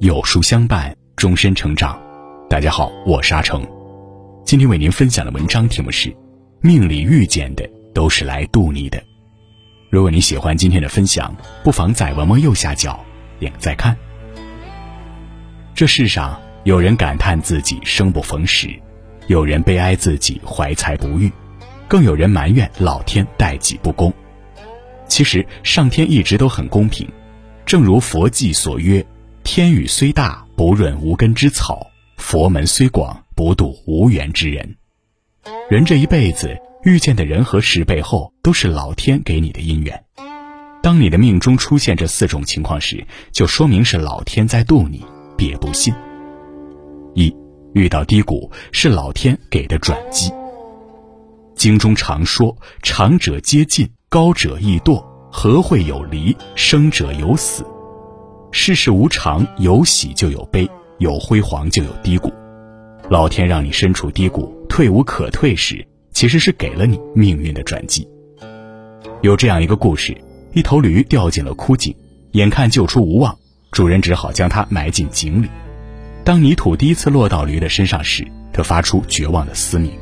有书相伴，终身成长。大家好，我是阿成，今天为您分享的文章题目是：命里遇见的都是来渡你的。如果你喜欢今天的分享，不妨在文末右下角点个再看。这世上有人感叹自己生不逢时，有人悲哀自己怀才不遇，更有人埋怨老天待己不公。其实上天一直都很公平，正如佛偈所曰。天宇虽大，不润无根之草；佛门虽广，不渡无缘之人。人这一辈子遇见的人和事背后，都是老天给你的姻缘。当你的命中出现这四种情况时，就说明是老天在渡你，别不信。一遇到低谷，是老天给的转机。经中常说：“长者皆进，高者易堕，和会有离，生者有死。”世事无常，有喜就有悲，有辉煌就有低谷。老天让你身处低谷、退无可退时，其实是给了你命运的转机。有这样一个故事：一头驴掉进了枯井，眼看救出无望，主人只好将它埋进井里。当泥土第一次落到驴的身上时，它发出绝望的嘶鸣。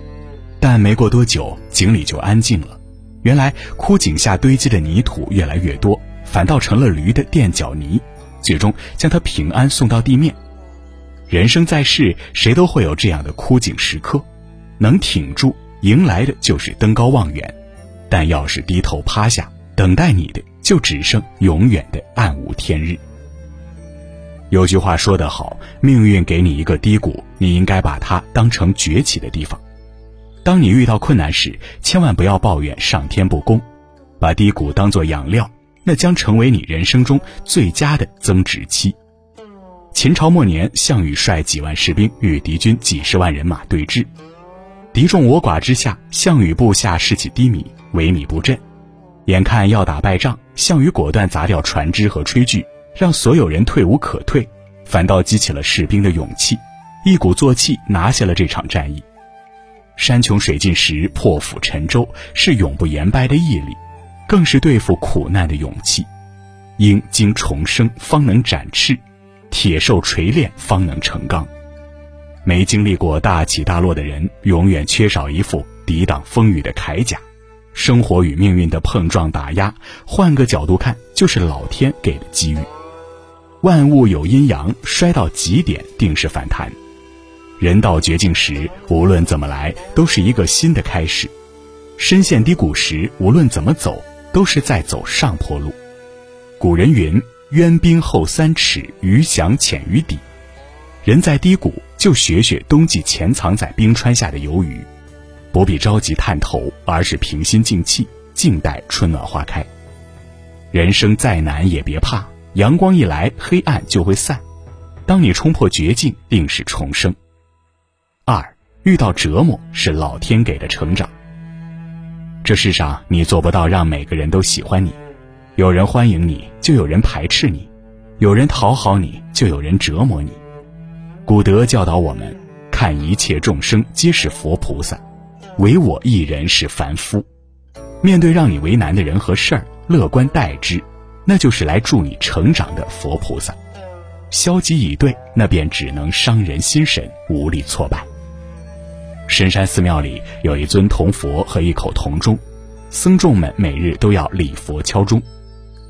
但没过多久，井里就安静了。原来枯井下堆积的泥土越来越多，反倒成了驴的垫脚泥。最终将它平安送到地面。人生在世，谁都会有这样的枯井时刻，能挺住，迎来的就是登高望远；但要是低头趴下，等待你的就只剩永远的暗无天日。有句话说得好，命运给你一个低谷，你应该把它当成崛起的地方。当你遇到困难时，千万不要抱怨上天不公，把低谷当作养料。那将成为你人生中最佳的增值期。秦朝末年，项羽率几万士兵与敌军几十万人马对峙，敌众我寡之下，项羽部下士气低迷，萎靡不振。眼看要打败仗，项羽果断砸掉船只和炊具，让所有人退无可退，反倒激起了士兵的勇气，一鼓作气拿下了这场战役。山穷水尽时，破釜沉舟，是永不言败的毅力。更是对付苦难的勇气，鹰经重生方能展翅，铁受锤炼方能成钢。没经历过大起大落的人，永远缺少一副抵挡风雨的铠甲。生活与命运的碰撞打压，换个角度看，就是老天给的机遇。万物有阴阳，衰到极点定是反弹。人到绝境时，无论怎么来，都是一个新的开始。深陷低谷时，无论怎么走。都是在走上坡路。古人云：“渊冰厚三尺，鱼翔浅于底。”人在低谷，就学学冬季潜藏在冰川下的游鱼，不必着急探头，而是平心静气，静待春暖花开。人生再难也别怕，阳光一来，黑暗就会散。当你冲破绝境，定是重生。二遇到折磨，是老天给的成长。这世上，你做不到让每个人都喜欢你，有人欢迎你，就有人排斥你；有人讨好你，就有人折磨你。古德教导我们，看一切众生皆是佛菩萨，唯我一人是凡夫。面对让你为难的人和事儿，乐观待之，那就是来助你成长的佛菩萨；消极以对，那便只能伤人心神，无力挫败。深山寺庙里有一尊铜佛和一口铜钟，僧众们每日都要礼佛敲钟。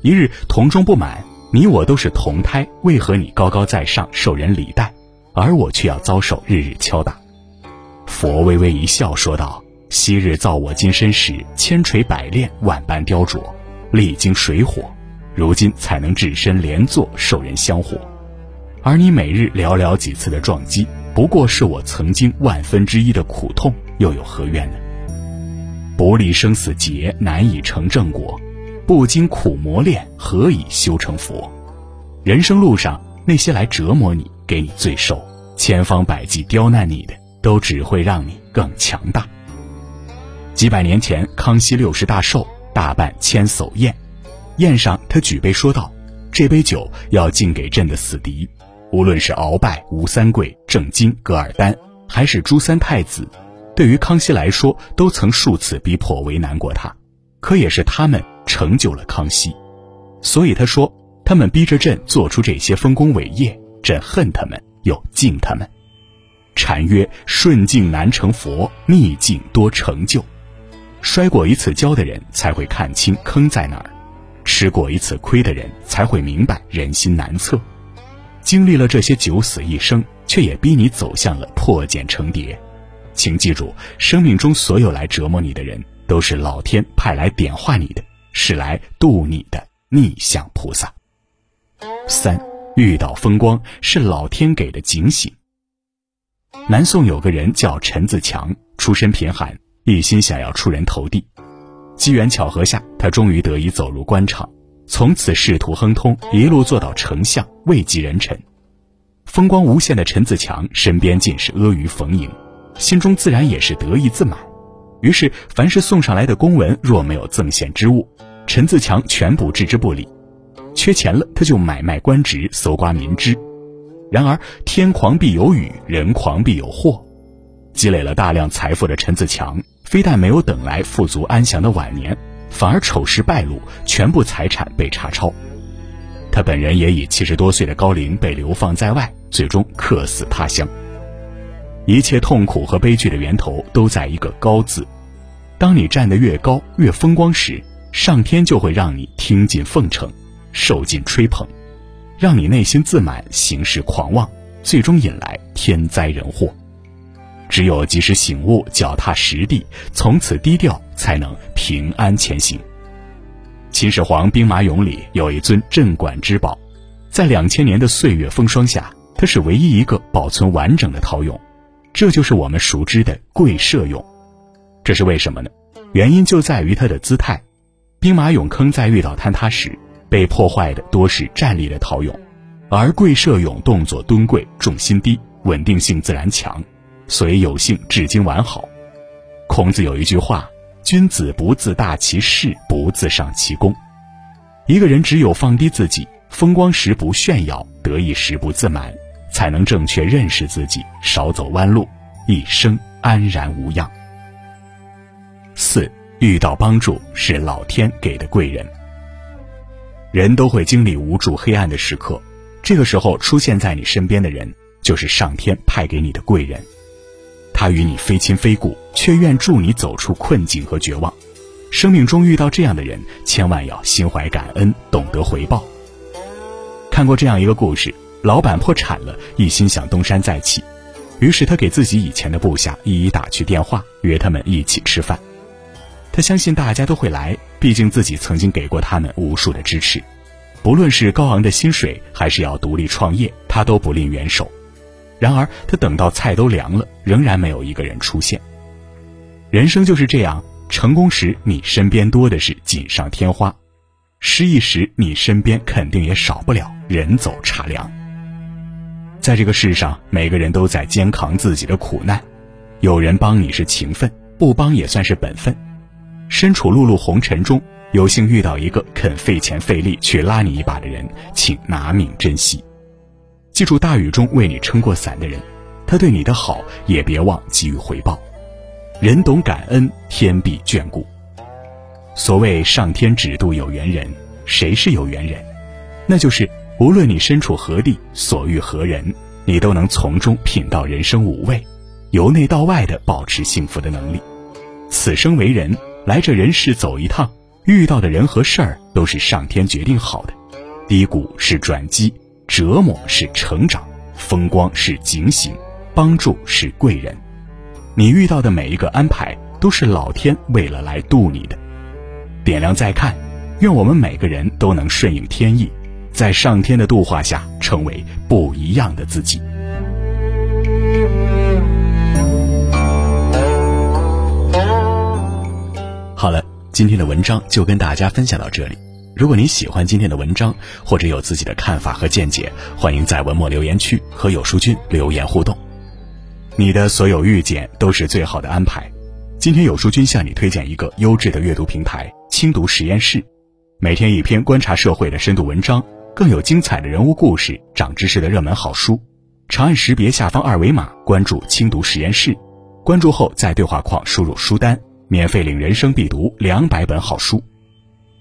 一日铜钟不满，你我都是铜胎，为何你高高在上受人礼待，而我却要遭受日日敲打？佛微微一笑说道：“昔日造我金身时，千锤百炼，万般雕琢，历经水火，如今才能置身莲座，受人香火。而你每日寥寥几次的撞击。”不过是我曾经万分之一的苦痛，又有何怨呢？不历生死劫，难以成正果；不经苦磨练，何以修成佛？人生路上，那些来折磨你、给你罪受、千方百计刁难你的，都只会让你更强大。几百年前，康熙六十大寿，大办千叟宴，宴上他举杯说道：“这杯酒要敬给朕的死敌。”无论是鳌拜、吴三桂、郑经、噶尔丹，还是朱三太子，对于康熙来说，都曾数次逼迫为难过他，可也是他们成就了康熙。所以他说，他们逼着朕做出这些丰功伟业，朕恨他们又敬他们。禅曰：顺境难成佛，逆境多成就。摔过一次跤的人才会看清坑在哪儿，吃过一次亏的人才会明白人心难测。经历了这些九死一生，却也逼你走向了破茧成蝶。请记住，生命中所有来折磨你的人，都是老天派来点化你的，是来渡你的逆向菩萨。三，遇到风光是老天给的警醒。南宋有个人叫陈自强，出身贫寒。一心想要出人头地，机缘巧合下，他终于得以走入官场，从此仕途亨通，一路做到丞相，位极人臣。风光无限的陈自强身边尽是阿谀逢迎，心中自然也是得意自满。于是，凡是送上来的公文，若没有赠献之物，陈自强全部置之不理。缺钱了，他就买卖官职，搜刮民脂。然而，天狂必有雨，人狂必有祸。积累了大量财富的陈自强。非但没有等来富足安详的晚年，反而丑事败露，全部财产被查抄。他本人也以七十多岁的高龄被流放在外，最终客死他乡。一切痛苦和悲剧的源头都在一个“高”字。当你站得越高、越风光时，上天就会让你听尽奉承，受尽吹捧，让你内心自满、行事狂妄，最终引来天灾人祸。只有及时醒悟，脚踏实地，从此低调，才能平安前行。秦始皇兵马俑里有一尊镇馆之宝，在两千年的岁月风霜下，它是唯一一个保存完整的陶俑，这就是我们熟知的跪射俑。这是为什么呢？原因就在于它的姿态。兵马俑坑在遇到坍塌时，被破坏的多是站立的陶俑，而跪射俑动作蹲跪，重心低，稳定性自然强。所以有幸至今完好。孔子有一句话：“君子不自大其事，不自上其功。”一个人只有放低自己，风光时不炫耀，得意时不自满，才能正确认识自己，少走弯路，一生安然无恙。四遇到帮助是老天给的贵人。人都会经历无助、黑暗的时刻，这个时候出现在你身边的人，就是上天派给你的贵人。他与你非亲非故，却愿助你走出困境和绝望。生命中遇到这样的人，千万要心怀感恩，懂得回报。看过这样一个故事：老板破产了，一心想东山再起，于是他给自己以前的部下一一打去电话，约他们一起吃饭。他相信大家都会来，毕竟自己曾经给过他们无数的支持，不论是高昂的薪水，还是要独立创业，他都不吝援手。然而，他等到菜都凉了，仍然没有一个人出现。人生就是这样，成功时你身边多的是锦上添花，失意时你身边肯定也少不了人走茶凉。在这个世上，每个人都在肩扛自己的苦难，有人帮你是情分，不帮也算是本分。身处碌碌红尘中，有幸遇到一个肯费钱费力去拉你一把的人，请拿命珍惜。记住，大雨中为你撑过伞的人，他对你的好也别忘给予回报。人懂感恩，天必眷顾。所谓上天只渡有缘人，谁是有缘人？那就是无论你身处何地，所遇何人，你都能从中品到人生五味，由内到外的保持幸福的能力。此生为人，来这人世走一趟，遇到的人和事儿都是上天决定好的，低谷是转机。折磨是成长，风光是警醒，帮助是贵人。你遇到的每一个安排，都是老天为了来渡你的。点亮再看，愿我们每个人都能顺应天意，在上天的度化下，成为不一样的自己。好了，今天的文章就跟大家分享到这里。如果你喜欢今天的文章，或者有自己的看法和见解，欢迎在文末留言区和有书君留言互动。你的所有遇见都是最好的安排。今天有书君向你推荐一个优质的阅读平台——轻读实验室，每天一篇观察社会的深度文章，更有精彩的人物故事、长知识的热门好书。长按识别下方二维码，关注轻读实验室，关注后在对话框输入书单，免费领人生必读两百本好书。